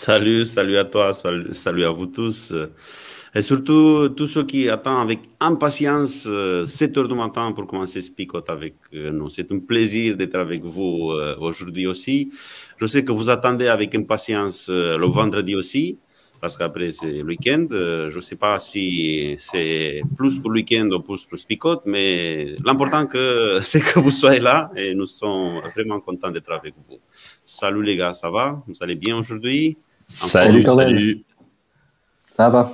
Salut, salut à toi, salut, à vous tous. Et surtout, tous ceux qui attendent avec impatience 7 euh, heures du matin pour commencer Spicot avec euh, nous. C'est un plaisir d'être avec vous euh, aujourd'hui aussi. Je sais que vous attendez avec impatience le vendredi aussi, parce qu'après c'est le week-end. Je ne sais pas si c'est plus pour le week-end ou plus pour Spicot, mais l'important c'est que vous soyez là et nous sommes vraiment contents d'être avec vous. Salut les gars, ça va? Vous allez bien aujourd'hui? Salut, salut. Ça va?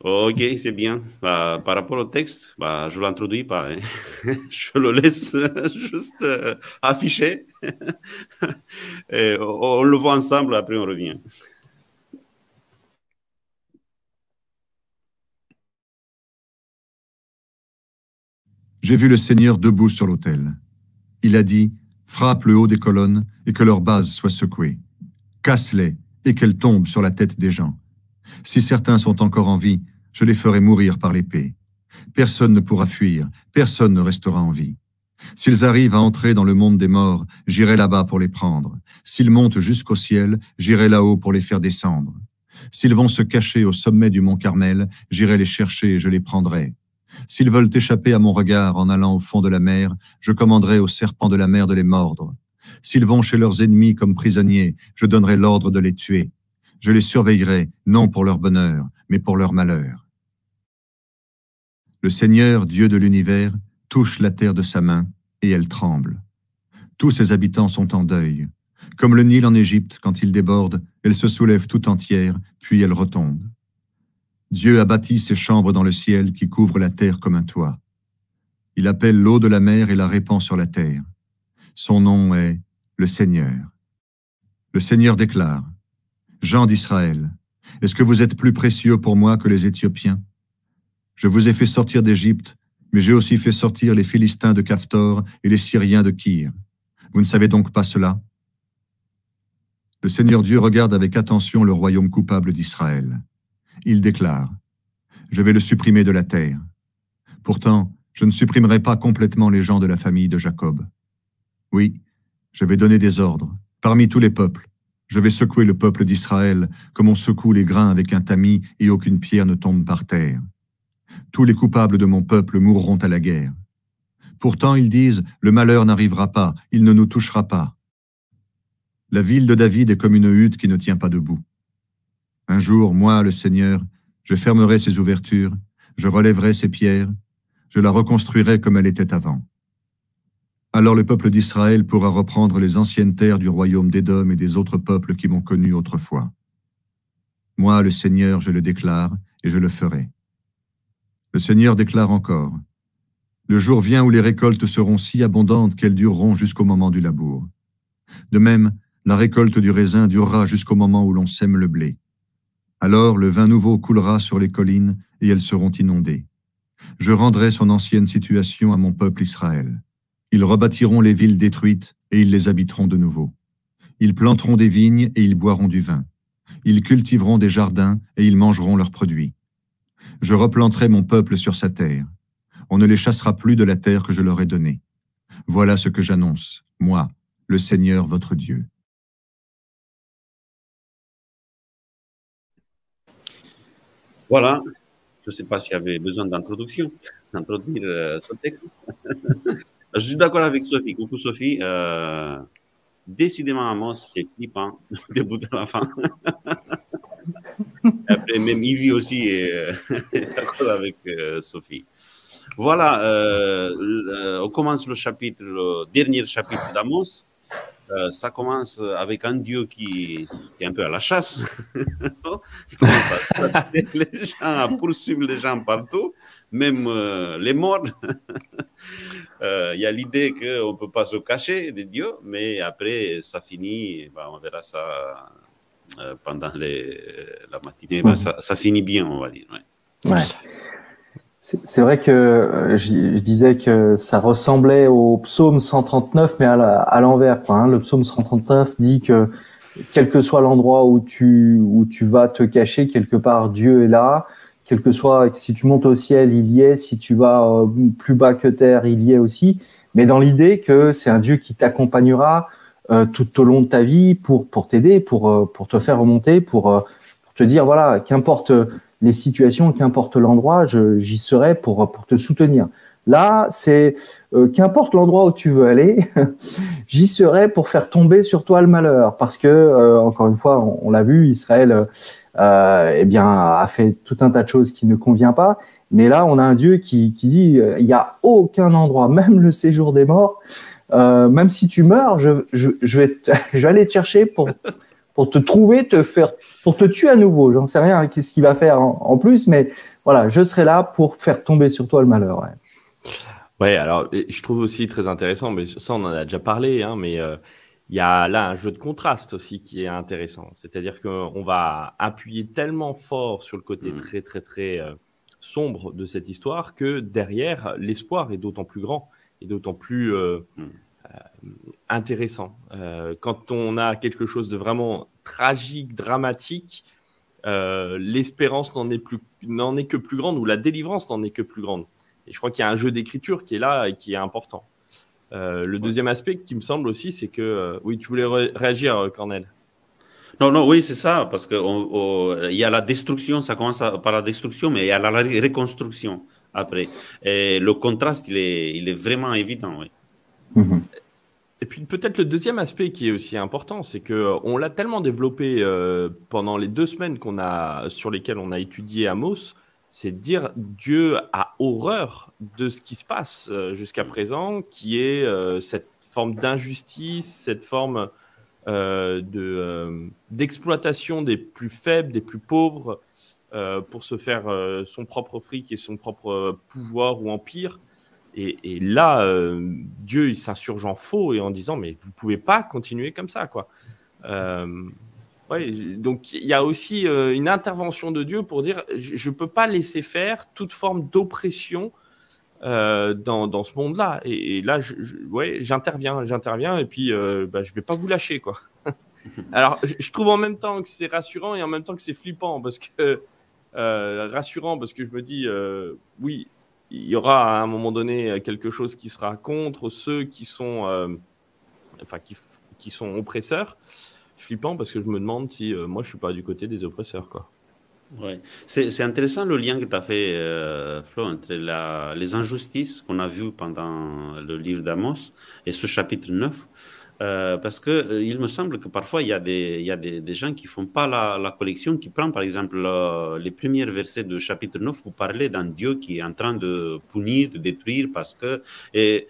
Ok, c'est bien. Bah, par rapport au texte, bah, je ne l'introduis pas. Hein. je le laisse juste euh, afficher. Et on, le voit ensemble, après on revient. J'ai vu le Seigneur debout sur l'autel. Il a dit, frappe le haut des colonnes et que leur base soit secouée. Casse-les et qu'elles tombent sur la tête des gens. Si certains sont encore en vie, je les ferai mourir par l'épée. Personne ne pourra fuir, personne ne restera en vie. S'ils arrivent à entrer dans le monde des morts, j'irai là-bas pour les prendre. S'ils montent jusqu'au ciel, j'irai là-haut pour les faire descendre. S'ils vont se cacher au sommet du mont Carmel, j'irai les chercher et je les prendrai. S'ils veulent échapper à mon regard en allant au fond de la mer, je commanderai aux serpents de la mer de les mordre. S'ils vont chez leurs ennemis comme prisonniers, je donnerai l'ordre de les tuer. Je les surveillerai, non pour leur bonheur, mais pour leur malheur. Le Seigneur, Dieu de l'univers, touche la terre de sa main, et elle tremble. Tous ses habitants sont en deuil. Comme le Nil en Égypte, quand il déborde, elle se soulève tout entière, puis elle retombe. Dieu a bâti ses chambres dans le ciel qui couvrent la terre comme un toit. Il appelle l'eau de la mer et la répand sur la terre. Son nom est le Seigneur. Le Seigneur déclare, Jean d'Israël, est-ce que vous êtes plus précieux pour moi que les Éthiopiens? Je vous ai fait sortir d'Égypte, mais j'ai aussi fait sortir les Philistins de Caphtor et les Syriens de Kyr. Vous ne savez donc pas cela? Le Seigneur Dieu regarde avec attention le royaume coupable d'Israël. Il déclare, Je vais le supprimer de la terre. Pourtant, je ne supprimerai pas complètement les gens de la famille de Jacob. Oui, je vais donner des ordres. Parmi tous les peuples, je vais secouer le peuple d'Israël comme on secoue les grains avec un tamis et aucune pierre ne tombe par terre. Tous les coupables de mon peuple mourront à la guerre. Pourtant ils disent, le malheur n'arrivera pas, il ne nous touchera pas. La ville de David est comme une hutte qui ne tient pas debout. Un jour, moi, le Seigneur, je fermerai ses ouvertures, je relèverai ses pierres, je la reconstruirai comme elle était avant. Alors le peuple d'Israël pourra reprendre les anciennes terres du royaume d'Édom et des autres peuples qui m'ont connu autrefois. Moi, le Seigneur, je le déclare, et je le ferai. Le Seigneur déclare encore, Le jour vient où les récoltes seront si abondantes qu'elles dureront jusqu'au moment du labour. De même, la récolte du raisin durera jusqu'au moment où l'on sème le blé. Alors le vin nouveau coulera sur les collines et elles seront inondées. Je rendrai son ancienne situation à mon peuple Israël. Ils rebâtiront les villes détruites et ils les habiteront de nouveau. Ils planteront des vignes et ils boiront du vin. Ils cultiveront des jardins et ils mangeront leurs produits. Je replanterai mon peuple sur sa terre. On ne les chassera plus de la terre que je leur ai donnée. Voilà ce que j'annonce, moi, le Seigneur votre Dieu. Voilà. Je ne sais pas s'il y avait besoin d'introduction, d'introduire euh, ce texte. Je suis d'accord avec Sophie. Coucou Sophie. Euh, décidément, c'est flippant du bout de la fin. Après, même Yvi aussi est, d'accord avec euh, Sophie. Voilà, euh, on commence le chapitre, le dernier chapitre d'Amos. euh, ça commence avec un Dieu qui, est un peu à la chasse. il commence à les gens, à poursuivre les gens partout, même euh, les morts. Euh, il y a l'idée qu'on ne peut pas se cacher de Dieu, mais après, ça finit, bah, on verra ça pendant les, la matinée, bah, ça, ça, finit bien, on va dire. Ouais. C'est vrai que euh, je, disais que ça ressemblait au psaume 139, mais à l'envers. Hein. Le psaume 139 dit que quel que soit l'endroit où tu, où tu vas te cacher, quelque part Dieu est là. Quel que soit, si tu montes au ciel, il y est. Si tu vas euh, plus bas que terre, il y est aussi. Mais dans l'idée que c'est un Dieu qui t'accompagnera euh, tout au long de ta vie pour pour t'aider, pour pour te faire remonter, pour, pour te dire voilà, qu'importe les situations, qu'importe l'endroit, j'y serai pour, pour te soutenir. Là, c'est euh, qu'importe l'endroit où tu veux aller, j'y serai pour faire tomber sur toi le malheur, parce que euh, encore une fois, on, l'a vu, Israël, euh, eh bien, a fait tout un tas de choses qui ne convient pas. Mais là, on a un Dieu qui, qui dit, euh, il n'y a aucun endroit, même le séjour des morts, même si tu meurs, je, je, je vais, je vais aller te chercher pour pour te trouver, te faire, pour te tuer à nouveau. J'en sais rien, qu'est-ce qu'il va faire en, plus, mais voilà, je serai là pour faire tomber sur toi le malheur. Alors je trouve aussi très intéressant, mais ça on en a déjà parlé, hein, mais euh, il y a là un jeu de contraste aussi qui est intéressant. C'est-à-dire qu'on va appuyer tellement fort sur le côté mm. très très très euh, sombre de cette histoire que derrière l'espoir est d'autant plus grand et d'autant plus euh, mm. Euh, intéressant. Quand on a quelque chose de vraiment tragique, dramatique, l'espérance n'en est, plus, n'en est que plus grande, ou la délivrance n'en est que plus grande. Et je crois qu'il y a un jeu d'écriture qui est là et qui est important. le deuxième aspect qui me semble aussi, c'est que... oui, tu voulais réagir, Cornel non, non, oui, c'est ça, parce qu'il y a la destruction, ça commence par la destruction, mais il y a la reconstruction après. Et le contraste, il est, il est vraiment évident, oui. Mhm. Et puis peut-être le deuxième aspect qui est aussi important, c'est que euh, on l'a tellement développé euh, pendant les deux semaines qu'on a sur lesquelles on a étudié Amos, c'est de dire Dieu a horreur de ce qui se passe euh, jusqu'à présent, qui est cette forme d'injustice, cette forme de d'exploitation des plus faibles, des plus pauvres, pour se faire son propre fric et son propre pouvoir ou empire. Et, là, euh, Dieu, il s'insurge en faux et en disant, mais vous pouvez pas continuer comme ça, quoi. Euh, ouais, donc il y a aussi euh, une intervention de Dieu pour dire, je ne peux pas laisser faire toute forme d'oppression dans, dans, ce monde-là. Et, là, je, ouais, j'interviens, j'interviens, et puis bah, je vais pas vous lâcher, quoi. Alors, je trouve en même temps que c'est rassurant et en même temps que c'est flippant parce que rassurant parce que je me dis, oui, il y aura à un moment donné quelque chose qui sera contre ceux qui sont, euh, enfin, qui, qui, sont oppresseurs. Flippant parce que je me demande si euh, moi je suis pas du côté des oppresseurs, quoi. Ouais. C'est intéressant le lien que tu as fait, euh, Flo, entre la, les injustices qu'on a vues pendant le livre d'Amos et ce chapitre 9. Euh, parce que il me semble que parfois il y a des, y a des, des gens qui font pas la, la collection, qui prennent par exemple les premiers versets du chapitre 9 pour parler d'un Dieu qui est en train de punir, de détruire, parce que et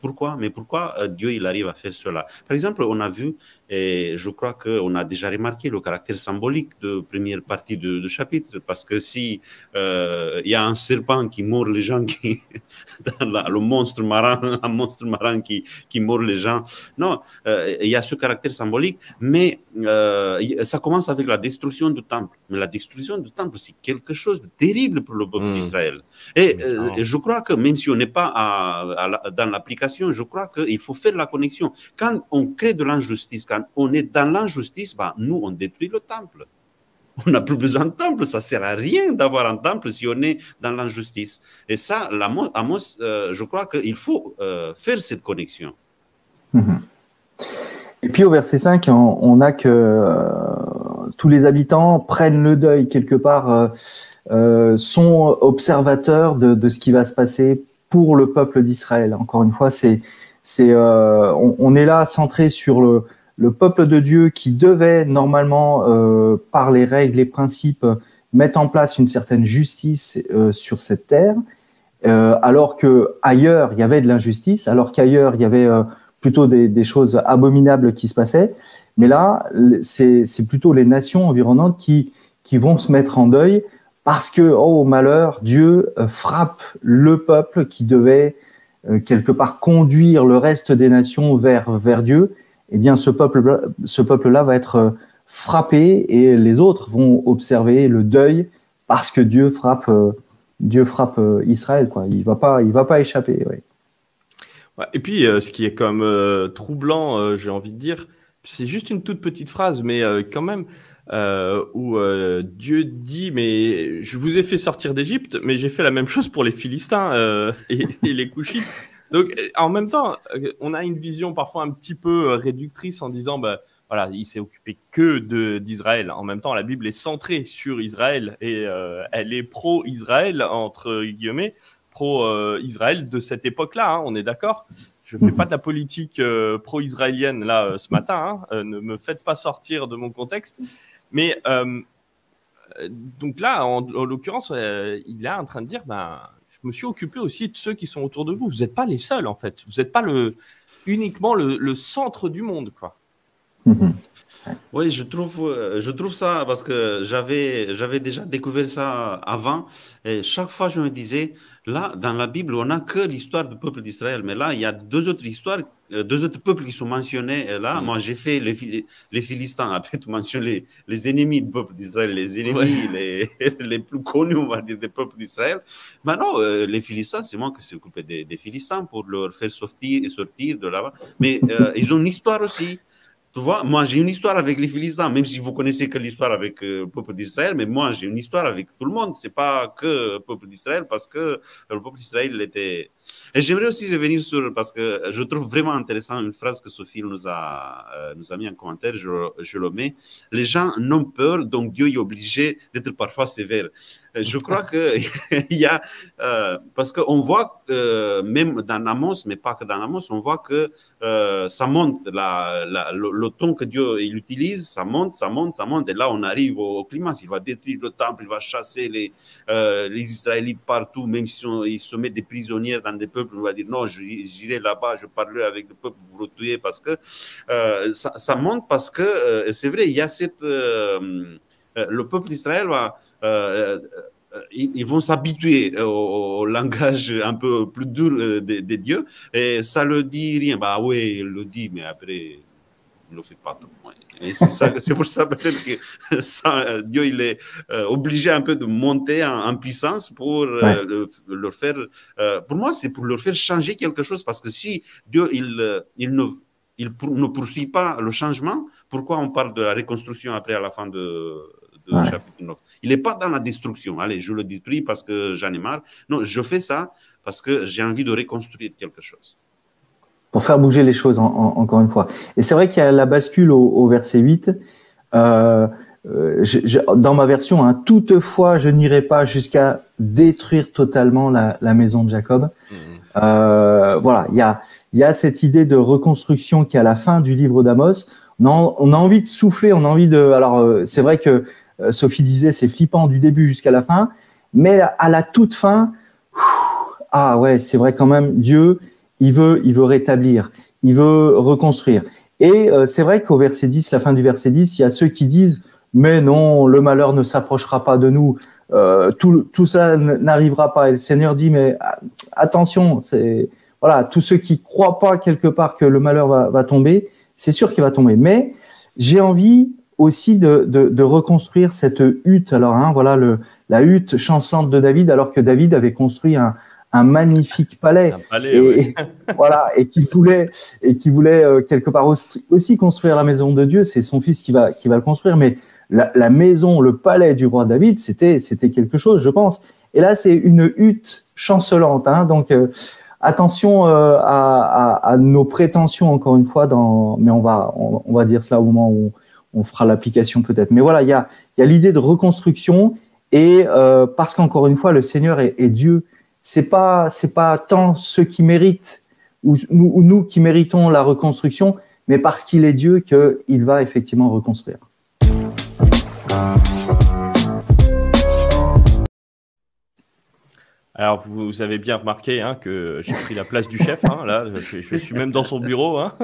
pourquoi? Mais pourquoi Dieu il arrive à faire cela? Par exemple, on a vu et je crois qu'on a déjà remarqué le caractère symbolique de première partie du chapitre, parce que si il y a un serpent qui mord les gens, qui, dans le monstre marin, un monstre marin qui, qui mord les gens, non, euh, il y a ce caractère symbolique, mais euh, ça commence avec la destruction du temple. Mais la destruction du temple, c'est quelque chose de terrible pour le peuple hmm. d'Israël. Et euh, je crois que même si on n'est pas dans l'application, je crois qu'il faut faire la connexion. Quand on crée de l'injustice, quand on est dans l'injustice, bah, nous, on détruit le temple. On n'a plus besoin de temple, ça sert à rien d'avoir un temple si on est dans l'injustice. Et ça, Amos, je crois qu'il faut faire cette connexion. Mhm. Et puis au verset 5, on, a que euh, tous les habitants prennent le deuil quelque part, euh, euh, sont observateurs de, ce qui va se passer pour le peuple d'Israël. Encore une fois, c'est, c'est, on, est là centré sur le, le, peuple de Dieu qui devait normalement, par les règles, les principes, mettre en place une certaine justice sur cette terre, alors que ailleurs il y avait de l'injustice, alors qu'ailleurs il y avait plutôt des, choses abominables qui se passaient. Mais là, c'est plutôt les nations environnantes qui, vont se mettre en deuil parce que, oh malheur, Dieu euh, frappe le peuple qui devait euh, quelque part conduire le reste des nations vers Dieu. Eh bien, ce peuple, ce peuple-là va être euh, frappé et les autres vont observer le deuil parce que Dieu frappe, Dieu frappe Israël. Quoi. Il va pas, il va pas échapper. Et puis, ce qui est comme troublant, j'ai envie de dire, c'est juste une toute petite phrase, mais quand même, euh, où euh, Dieu dit mais je vous ai fait sortir d'Égypte, mais j'ai fait la même chose pour les Philistins euh, et, les Couchites. Donc en même temps, on a une vision parfois un petit peu réductrice en disant bah voilà, il s'est occupé que de d'Israël. En même temps, la Bible est centrée sur Israël et elle est pro-Israël entre guillemets, pro-Israël de cette époque-là. Hein, on est d'accord? Je fais pas de la politique pro-israélienne là ce matin. Hein, ne me faites pas sortir de mon contexte. Mais euh, donc là, en, l'occurrence, euh, il est en train de dire, ben, je me suis occupé aussi de ceux qui sont autour de vous. Vous n'êtes pas les seuls, en fait. Vous n'êtes pas le, uniquement le, centre du monde, quoi. Mhm. Oui, je trouve, euh, je trouve ça parce que j'avais, j'avais déjà découvert ça avant. Et chaque fois, je me disais, Là, dans la Bible, on n'a que l'histoire du peuple d'Israël. Mais là, il y a deux autres histoires, deux autres peuples qui sont mentionnés. là, mm. moi, j'ai fait les, les, Philistins. Après, tu mentionnes les, les ennemis du peuple d'Israël, les ennemis les, les, plus connus, on va dire, des peuples d'Israël. Maintenant, euh, les Philistins, c'est moi qui s'est occupé des, des, Philistins pour leur faire sortir, et sortir de là-bas. Mais euh, ils ont une histoire aussi. Tu vois, moi j'ai une histoire avec les Philistins, même si vous connaissez que l'histoire avec euh, le peuple d'Israël, mais moi j'ai une histoire avec tout le monde. C'est pas que le peuple d'Israël, parce que le peuple d'Israël était. Et j'aimerais aussi revenir sur, parce que je trouve vraiment intéressant une phrase que Sophie nous a, euh, nous a mis en commentaire, je, je le mets. Les gens n'ont peur, donc Dieu est obligé d'être parfois sévère. Je crois qu'il y a, euh, parce qu'on voit, euh, même dans Amos, mais pas que dans Amos, on voit que euh, ça monte, la, le, ton que Dieu il utilise, ça monte, ça monte, ça monte. Et là, on arrive au, climat. Il va détruire le temple, il va chasser les, les Israélites partout, même si ils se mettent des prisonniers dans des peuples, va dire non, j'irai là-bas, je parlerai avec le peuple pour le parce que ça, ça, monte parce que c'est vrai, il y a cette. le peuple d'Israël va euh, euh, ils, vont s'habituer au, langage un peu plus dur des, euh, dieux et ça le dit rien. Bah oui, il le dit, mais après, il ne le fait pas tout. Et c'est pour ça peut-être que ça, Dieu il est obligé un peu de monter en, puissance pour leur faire. pour moi, c'est pour leur faire changer quelque chose parce que si Dieu il, il ne il ne poursuit pas le changement, pourquoi on parle de la reconstruction après à la fin de, de chapitre 9 il n'est pas dans la destruction. Allez, je le détruis parce que j'en ai marre. Non, je fais ça parce que j'ai envie de reconstruire quelque chose. Pour faire bouger les choses, encore une fois. Et c'est vrai qu'il y a la bascule au, verset 8. Euh, euh, dans ma version, hein, toutefois, je n'irai pas jusqu'à détruire totalement la, maison de Jacob. Mmh. Euh, voilà, il y a, y a cette idée de reconstruction qui est à la fin du livre d'Amos. On, on, a envie de souffler, on a envie de. Alors, c'est vrai que euh, Sophie disait, c'est flippant du début jusqu'à la fin, mais à la toute fin, ah ouais, c'est vrai quand même, Dieu, il veut, il veut rétablir, il veut reconstruire. Et euh, c'est vrai qu'au verset 10, la fin du verset 10, il y a ceux qui disent, mais non, le malheur ne s'approchera pas de nous, euh, tout, tout ça n'arrivera pas. Et le Seigneur dit, mais ah, attention, c'est voilà, tous ceux qui croient pas quelque part que le malheur va, va tomber, c'est sûr qu'il va tomber. Mais j'ai envie aussi de, de, de, reconstruire cette hutte. Alors, hein, voilà le, la hutte chancelante de David, alors que David avait construit un, un magnifique palais, un palais et, voilà, et qui voulait et qui voulait euh, quelque part aussi construire la maison de Dieu. C'est son fils qui va qui va le construire, mais la, la maison, le palais du roi David, c'était c'était quelque chose, je pense. Et là, c'est une hutte chancelante. Hein, donc euh, attention euh, à, à, à, nos prétentions encore une fois. Dans, mais on va on, on va dire cela au moment où on fera l'application peut-être. Mais voilà, il y a, y a l'idée de reconstruction et euh, parce qu'encore une fois, le Seigneur est, Dieu. C'est pas c'est pas tant ceux qui méritent ou nous, ou nous qui méritons la reconstruction, mais parce qu'il est Dieu qu'il va effectivement reconstruire. Alors, vous, avez bien remarqué hein, que j'ai pris la place du chef. Hein, là, je, suis même dans son bureau. Hein,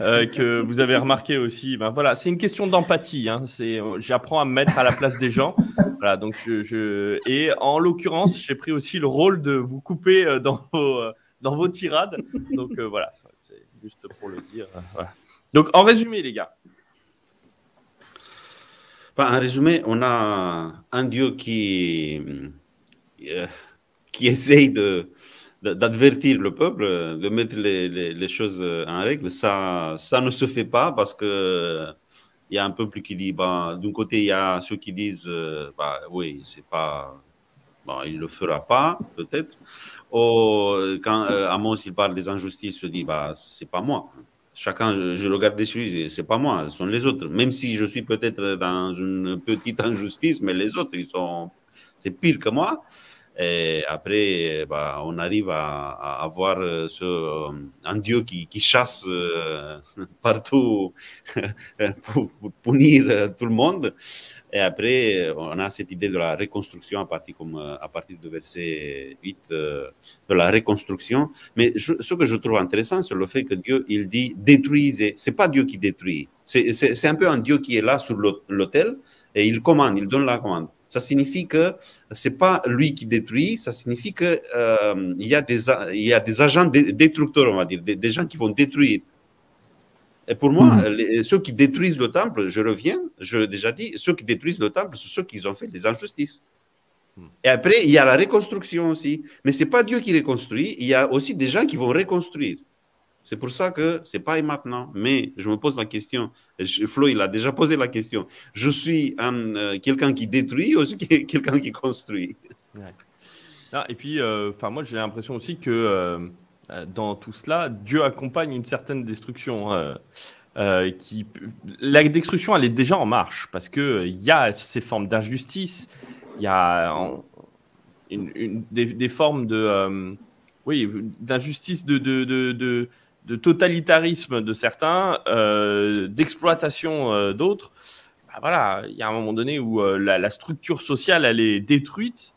euh, que vous avez remarqué aussi. Ben voilà, c'est une question d'empathie. C'est, j'apprends à me mettre à la place des gens. Voilà, donc je, et en l'occurrence, j'ai pris aussi le rôle de vous couper euh, dans vos, euh, dans vos tirades. Donc voilà, c'est juste pour le dire. Donc en résumé, les gars. en résumé, on a un dieu qui qui essaye de, d'advertir le peuple, de mettre les, les, choses en règle, ça, ça ne se fait pas parce que il y a un peuple qui dit, bah, d'un côté, il y a ceux qui disent, bah, oui, c'est pas, bon, il le fera pas, peut-être. Ou quand euh, Amos il parle des injustices, il se dit, bah, c'est pas moi. Chacun, je, je regarde dessus, c'est pas moi, ce sont les autres. Même si je suis peut-être dans une petite injustice, mais les autres, ils sont, c'est pire que moi. Et après, bah, on arrive à, avoir euh, euh, un Dieu qui, qui chasse euh, partout pour, punir tout le monde. Et après, on a cette idée de la reconstruction à partir, comme, à partir du verset 8, de la reconstruction. Mais ce que je trouve intéressant, c'est le fait que Dieu, il dit détruisez. C'est pas Dieu qui détruit. C'est un peu un Dieu qui est là sur l'autel et il commande, il donne la commande ça signifie que c'est pas lui qui détruit, ça signifie qu'il euh, y, a des, il y a des agents destructeurs, on va dire, des, gens qui vont détruire. Et pour moi, hmm. ceux qui détruisent le temple, je reviens, je l'ai déjà dit, ceux qui détruisent le temple, ce sont ceux qui ont fait les injustices. Hmm. Et après, il y a la reconstruction aussi. Mais ce n'est pas Dieu qui reconstruit, il y a aussi des gens qui vont reconstruire. C'est pour ça que c'est pas maintenant. Mais je me pose la question. Flo, il a déjà posé la question. Je suis euh, quelqu'un qui détruit ou quelqu'un qui construit? Et puis, euh, moi, j'ai l'impression aussi que euh, dans tout cela, Dieu accompagne une certaine destruction. qui, la destruction, elle est déjà en marche parce que il y a ces formes d'injustice, il y a des, formes de, oui, d'injustice de de totalitarisme de certains, euh, d'exploitation euh, d'autres, bah voilà, il y a un moment donné où euh, la, structure sociale elle est détruite.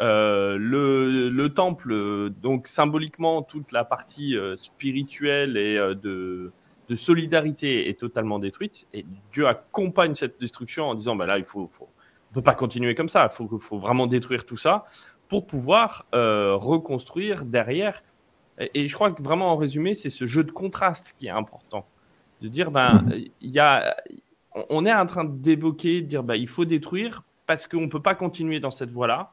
Le, temple, donc symboliquement, toute la partie spirituelle et de, solidarité est totalement détruite. Et Dieu accompagne cette destruction en disant bah là, il faut, faut on peut pas continuer comme ça. Il faut, vraiment détruire tout ça pour pouvoir reconstruire derrière et, je crois que vraiment en résumé, c'est ce jeu de contraste qui est important. De dire, ben, il y a, on est en train d'évoquer, de dire, ben, il faut détruire parce qu'on ne peut pas continuer dans cette voie-là.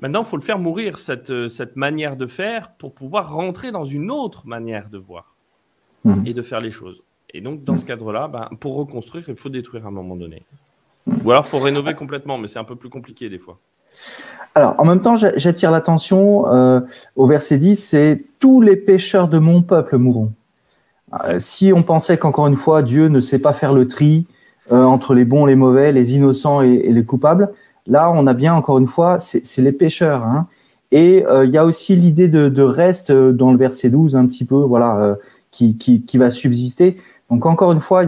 Maintenant, il faut le faire mourir, cette, cette manière de faire, pour pouvoir rentrer dans une autre manière de voir mmh. et de faire les choses. Et donc, dans ce cadre-là, ben, pour reconstruire, il faut détruire à un moment donné. Ou alors, il faut rénover complètement, mais c'est un peu plus compliqué des fois. Alors, en même temps, j'attire l'attention euh, au verset 10, c'est tous les pécheurs de mon peuple mourront. Euh, si on pensait qu'encore une fois, Dieu ne sait pas faire le tri euh, entre les bons, les mauvais, les innocents et, les coupables, là, on a bien, encore une fois, c'est les pécheurs. Hein. Et il y a aussi l'idée de, reste dans le verset 12, un petit peu, voilà, qui, qui va subsister. Donc, encore une fois,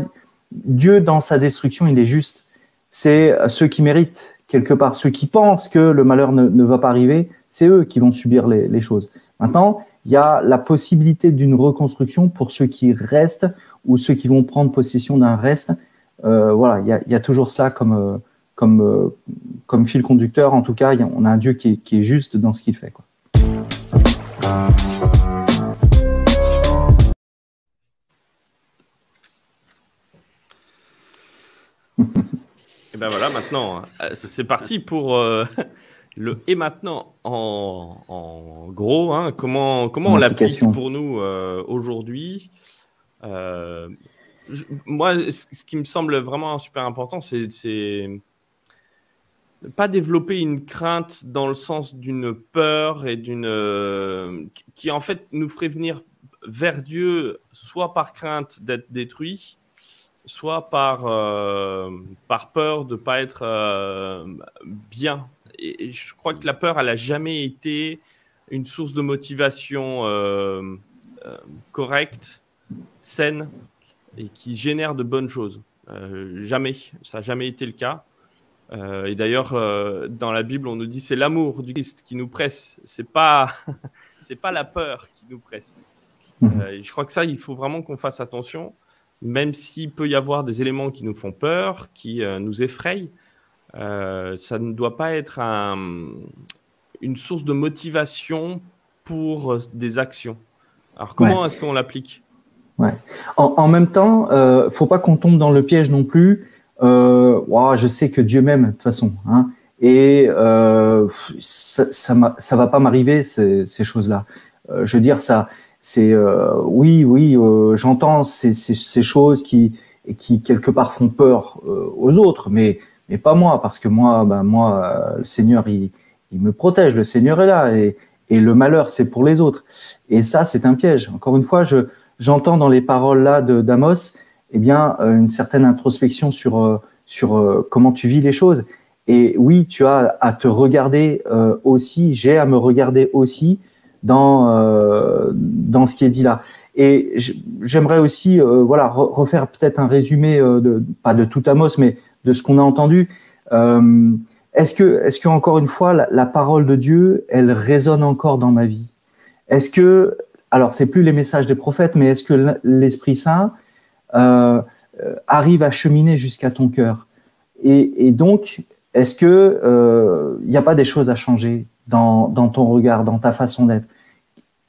Dieu, dans sa destruction, il est juste. C'est ceux qui méritent quelque part, ceux qui pensent que le malheur ne, va pas arriver, c'est eux qui vont subir les, choses. Maintenant, il y a la possibilité d'une reconstruction pour ceux qui restent ou ceux qui vont prendre possession d'un reste. Euh, voilà, il y, a, toujours cela comme, euh, comme, euh, comme fil conducteur. En tout cas, on a un Dieu qui est, juste dans ce qu'il fait. Quoi. Et ben voilà, maintenant, euh, c'est parti pour euh, le et maintenant en, gros. Hein, comment comment on l'applique pour nous euh, aujourd'hui Moi, ce qui me semble vraiment super important, c'est pas développer une crainte dans le sens d'une peur et d'une qui en fait nous ferait venir vers Dieu soit par crainte d'être détruit soit par, euh, par peur de ne pas être euh, bien. Et, je crois que la peur, elle n'a jamais été une source de motivation euh, correcte, saine et qui génère de bonnes choses. jamais, ça n'a jamais été le cas. et d'ailleurs, dans la Bible, on nous dit c'est l'amour du Christ qui nous presse. C'est pas, c'est pas la peur qui nous presse. Mhm. je crois que ça, il faut vraiment qu'on fasse attention, même s'il peut y avoir des éléments qui nous font peur, qui nous effrayent. ça ne doit pas être une source de motivation pour des actions. Alors comment est-ce qu'on l'applique? Ouais. En, même temps, euh, faut pas qu'on tombe dans le piège non plus. Euh, je sais que Dieu m'aime de toute façon, hein, et euh, ça, ça va pas m'arriver ces, ces choses-là. Euh, je veux dire ça, c'est euh, oui, oui, euh, j'entends ces, ces, ces, choses qui qui quelque part font peur aux autres, mais mais pas moi, parce que moi, ben moi, le Seigneur, il, il me protège, le Seigneur est là, et et le malheur, c'est pour les autres. Et ça, c'est un piège. Encore une fois, je j'entends dans les paroles là de d'Amos, eh bien, euh, une certaine introspection sur euh, sur euh, comment tu vis les choses. Et oui, tu as à te regarder aussi. J'ai à me regarder aussi dans dans ce qui est dit là. Et j'aimerais aussi, voilà, refaire peut-être un résumé de pas de tout Amos, mais de ce qu'on a entendu. Est-ce que, est-ce que encore une fois, la, parole de Dieu, elle résonne encore dans ma vie? Est-ce que, alors c'est plus les messages des prophètes, mais est-ce que l'Esprit Saint euh, arrive à cheminer jusqu'à ton cœur? Et, donc, est-ce que il euh, n'y a pas des choses à changer dans, dans ton regard, dans ta façon d'être?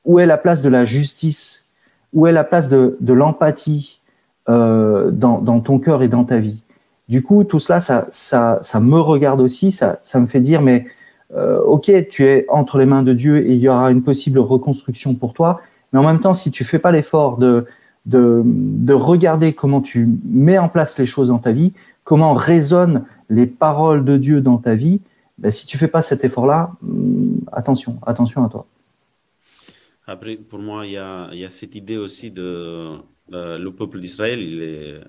Où est la place de la justice? Où est la place de, l'empathie euh, dans, dans ton cœur et dans ta vie? Du coup, tout cela, ça, ça, ça me regarde aussi, ça, ça me fait dire, mais euh, ok, tu es entre les mains de Dieu et il y aura une possible reconstruction pour toi, mais en même temps, si tu fais pas l'effort de, de, de regarder comment tu mets en place les choses dans ta vie, comment résonnent les paroles de Dieu dans ta vie, ben, si tu fais pas cet effort-là, hmm, attention, attention à toi. Après, pour moi, il y a, cette idée aussi de euh, le peuple d'Israël, euh,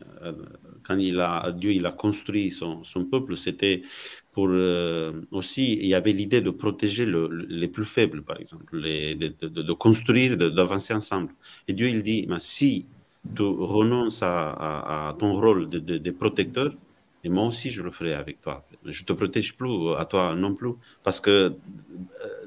quand Dieu il a construit son, peuple, c'était pour euh, aussi, il y avait l'idée de protéger le, les plus faibles, par exemple, de, construire, d'avancer ensemble. Et Dieu, il dit, si tu renonces à, ton rôle de, protecteur, et moi aussi je le ferai avec toi. Je te protège plus, à toi non plus. Parce que euh,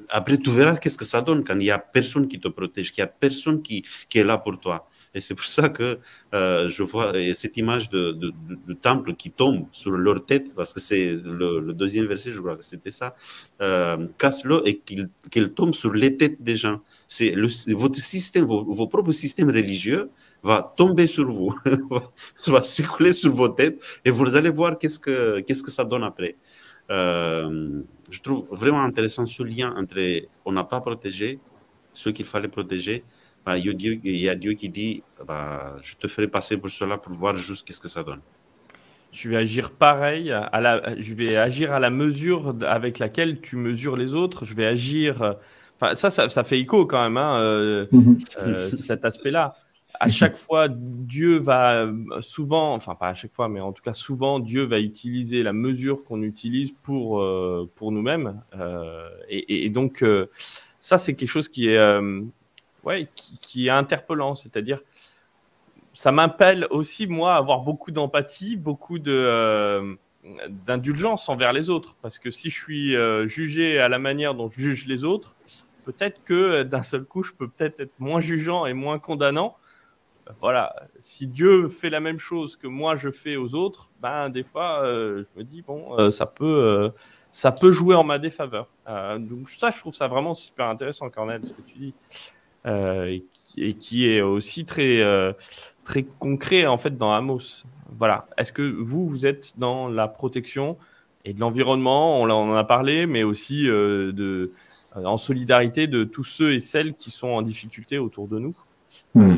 après, tu verras qu'est-ce que ça donne quand il n'y a personne qui te protège, qu'il n'y a personne qui, est là pour toi. Et c'est pour ça que euh, je vois cette image de, temple qui tombe sur leur tête, parce que c'est le, deuxième verset, je crois que c'était ça. Euh, Casse-le et qu'il tombe sur les têtes des gens. C'est votre système, vos, propres systèmes religieux va tomber sur vous, va s'écouler sur vos têtes et vous allez voir qu'est-ce que, qu'est-ce que ça donne après. Euh, je trouve vraiment intéressant ce lien entre on n'a pas protégé ceux qu'il fallait protéger bah, il, y a Dieu, qui dit bah, Je te ferai passer pour cela pour voir juste qu'est-ce que ça donne. Je vais agir pareil, à la, je vais agir à la mesure avec laquelle tu mesures les autres. Je vais agir. Enfin, ça, ça, fait écho quand même, hein, euh, mhm. euh, cet aspect-là. À chaque fois, Dieu va souvent, enfin pas à chaque fois, mais en tout cas souvent, Dieu va utiliser la mesure qu'on utilise pour, euh, pour nous-mêmes. Et, et, donc, ça, c'est quelque chose qui est ouais, qui, est interpellant. C'est-à-dire, ça m'appelle aussi, moi, à avoir beaucoup d'empathie, beaucoup de, euh, d'indulgence envers les autres. Parce que si je suis euh, jugé à la manière dont je juge les autres, peut-être que euh, d'un seul coup, je peux peut-être être moins jugeant et moins condamnant. Voilà, si Dieu fait la même chose que moi je fais aux autres, ben des fois je me dis bon, ça peut, ça peut jouer en ma défaveur. donc ça, je trouve ça vraiment super intéressant, Cornel, ce que tu dis. Euh, et, qui est aussi très, euh, très concret en fait dans Amos. Voilà. Est-ce que vous, vous êtes dans la protection et de l'environnement? On en a parlé, mais aussi euh, de, en solidarité de tous ceux et celles qui sont en difficulté autour de nous. Hmm.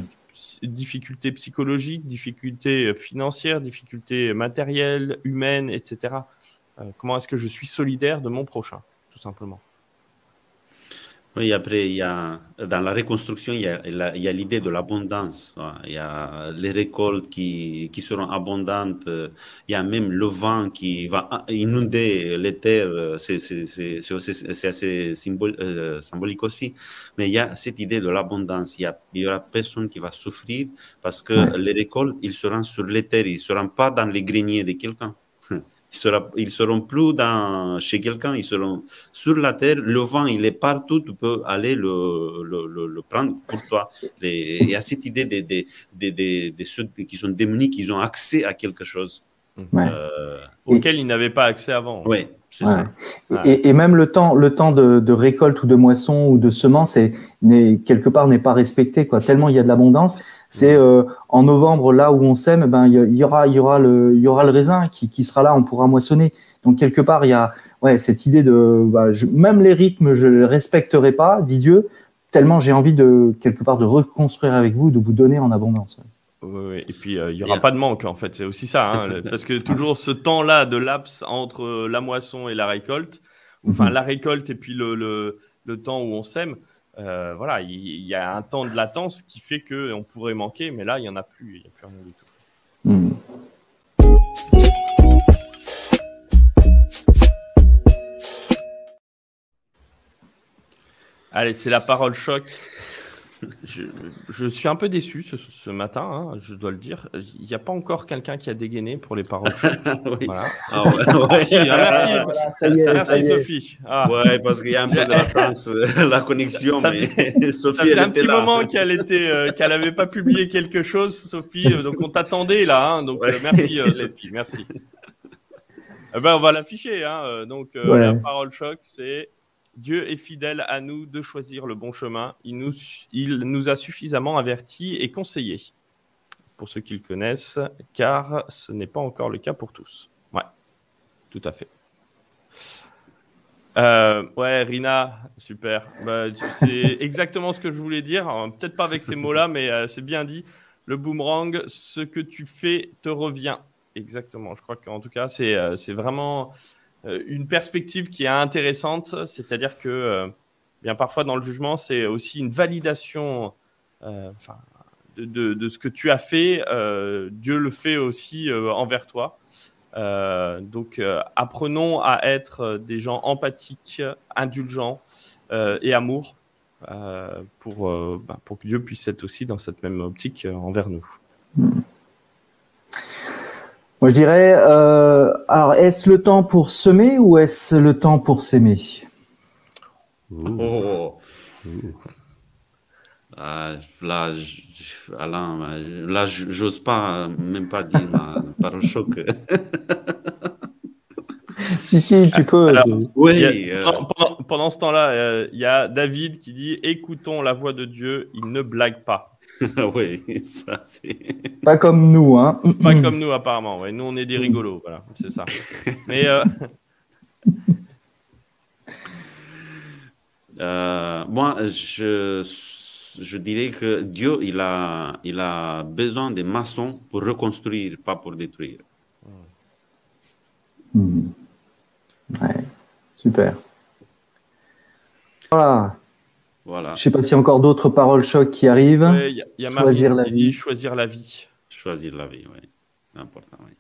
Difficultés psychologiques, difficultés financières, difficultés matérielles, humaines, etc. comment est-ce que je suis solidaire de mon prochain, tout simplement? Oui, après, il y a, dans la reconstruction, il y a, l'idée de l'abondance. Il y a les récoltes qui, qui, seront abondantes. Il y a même le vent qui va inonder les terres. C'est assez euh, symbolique aussi. Mais il y a cette idée de l'abondance. Il n'y aura personne qui va souffrir parce que les récoltes, ils seront sur les terres. Ils ne seront pas dans les greniers de quelqu'un. Ils ne seront plus dans, chez quelqu'un, ils seront sur la terre. Le vent, il est partout, tu peux aller le, le, le, prendre pour toi. il y a cette idée de, de, de, de, ceux qui sont démunis, qui ont accès à quelque chose. Euh, auquel ils n'avaient pas accès avant. Oui, c'est ça. Et, et, même le temps, le temps de, de, récolte ou de moisson ou de semence n'est quelque part n'est pas respecté quoi. Tellement il y a de l'abondance. C'est euh, en novembre là où on sème, ben il y, aura il y aura le il y aura le raisin qui, qui sera là, on pourra moissonner. Donc quelque part il y a ouais cette idée de bah, même les rythmes je les respecterai pas, dit Dieu. Tellement j'ai envie de quelque part de reconstruire avec vous, de vous donner en abondance. Et puis, euh, il n'y aura pas de manque, en fait. C'est aussi ça. Hein, parce que toujours ce temps-là de laps entre la moisson et la récolte, enfin, mhm. la récolte et puis le, le, le temps où on sème, euh, voilà, il y, a un temps de latence qui fait qu'on pourrait manquer, mais là, il n'y en a plus. Il n'y a plus rien du tout. Mhm. Allez, c'est la parole choc je, suis un peu déçu ce, matin, hein, je dois le dire. Il n'y a pas encore quelqu'un qui a dégainé pour les paroles. Voilà. Ah merci, hein, merci, Sophie. Ah. Ouais, parce qu'il y a un peu de latence, euh, la connexion. Ça, mais Sophie, ça fait un petit moment qu'elle était, euh, qu'elle n'avait pas publié quelque chose, Sophie. Euh, donc on t'attendait là. Hein, donc merci Sophie, merci. Eh ben, on va l'afficher. Hein, donc la parole choc, c'est Dieu est fidèle à nous de choisir le bon chemin. Il nous, il nous a suffisamment avertis et conseillés, pour ceux qui le connaissent, car ce n'est pas encore le cas pour tous. Ouais, tout à fait. Euh, ouais, Rina, super. Bah, c'est exactement ce que je voulais dire. Peut-être pas avec ces mots-là, mais euh, c'est bien dit. Le boomerang, ce que tu fais te revient. Exactement. Je crois qu'en tout cas, c'est euh, vraiment euh, une perspective qui est intéressante, c'est-à-dire que euh, bien parfois dans le jugement, c'est aussi une validation euh, de, ce que tu as fait. Dieu le fait aussi envers toi. donc, apprenons à être des gens empathiques, indulgents et amour bah, pour que Dieu puisse être aussi dans cette même optique envers nous. Moi, je dirais, euh, alors, est-ce le temps pour semer ou est-ce le temps pour s'aimer? Oh. Ah, là, Alain, là, j'ose pas, même pas dire ma parole choc. si, si, tu peux. oui, euh. pendant, ce temps-là, euh, il y a David qui dit Écoutons la voix de Dieu, il ne blague pas. oui, ça c'est. Pas comme nous, hein. Pas comme nous, apparemment. Ouais. Nous, on est des rigolos, voilà, c'est ça. Mais. Euh... Euh, moi, je, je dirais que Dieu, il a, il a besoin des maçons pour reconstruire, pas pour détruire. Hmm. Ouais, super. Voilà. Voilà. Je sais pas s'il y a encore d'autres paroles choc qui arrivent. Il y a, choisir la vie. Choisir la vie. Choisir la vie, oui. Important, oui.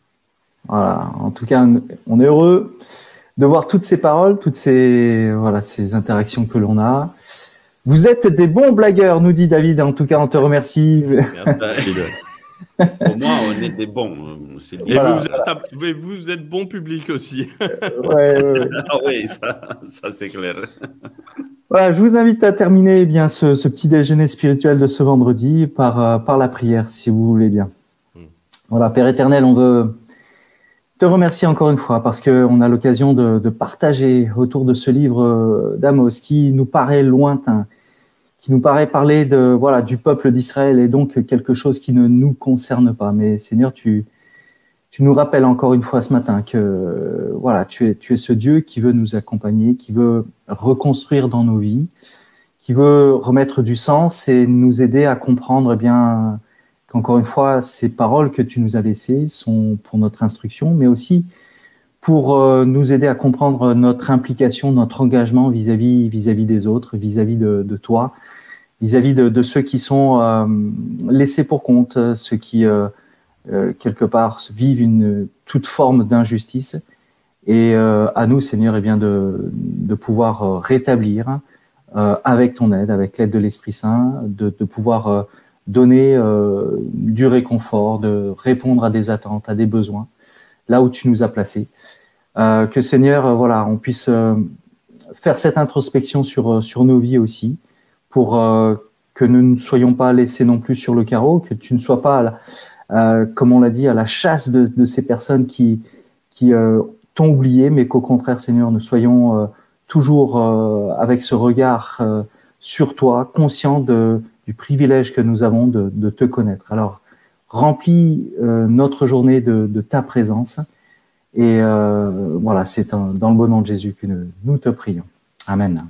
Voilà. En tout cas, on est heureux de voir toutes ces paroles, toutes ces voilà ces interactions que l'on a. Vous êtes des bons blagueurs, nous dit David. En tout cas, on te remercie. Pour moi, on est des bons. Et vous, vous, êtes, vous, êtes, bon public aussi. ouais, ah oui, ça, ça c'est clair. Voilà, je vous invite à terminer eh bien ce, ce, petit déjeuner spirituel de ce vendredi par, euh, par la prière, si vous voulez bien. Hmm. Voilà, Père éternel, on veut te remercier encore une fois parce qu'on a l'occasion de, de, partager autour de ce livre euh, d'Amos qui nous paraît lointain, qui nous paraît parler de voilà du peuple d'Israël et donc quelque chose qui ne nous concerne pas. Mais Seigneur, tu, tu nous rappelles encore une fois ce matin que voilà, tu es, tu es ce Dieu qui veut nous accompagner, qui veut reconstruire dans nos vies, qui veut remettre du sens et nous aider à comprendre eh bien qu'encore une fois, ces paroles que tu nous as laissées sont pour notre instruction, mais aussi pour euh, nous aider à comprendre notre implication, notre engagement vis-à-vis vis-à-vis des autres, vis-à-vis de, de, toi, vis-à-vis de, de, ceux qui sont euh, laissés pour compte, ceux qui euh, quelque part vivent une toute forme d'injustice. Et euh, à nous, Seigneur, eh bien de, pouvoir euh, rétablir avec ton aide, avec l'aide de l'Esprit Saint, de, pouvoir donner du réconfort, de répondre à des attentes, à des besoins, là où tu nous as placés. Euh, que Seigneur, voilà, on puisse faire cette introspection sur, sur nos vies aussi, pour que nous ne soyons pas laissés non plus sur le carreau, que tu ne sois pas, comme on l'a dit, à la chasse de, ces personnes qui, qui t'ont oublié, mais qu'au contraire, Seigneur, nous soyons toujours avec ce regard sur toi, conscient du privilège que nous avons de, te connaître. Alors, remplis euh, notre journée de, ta présence. Et euh, voilà, c'est dans le bon nom de Jésus que nous te prions. Amen.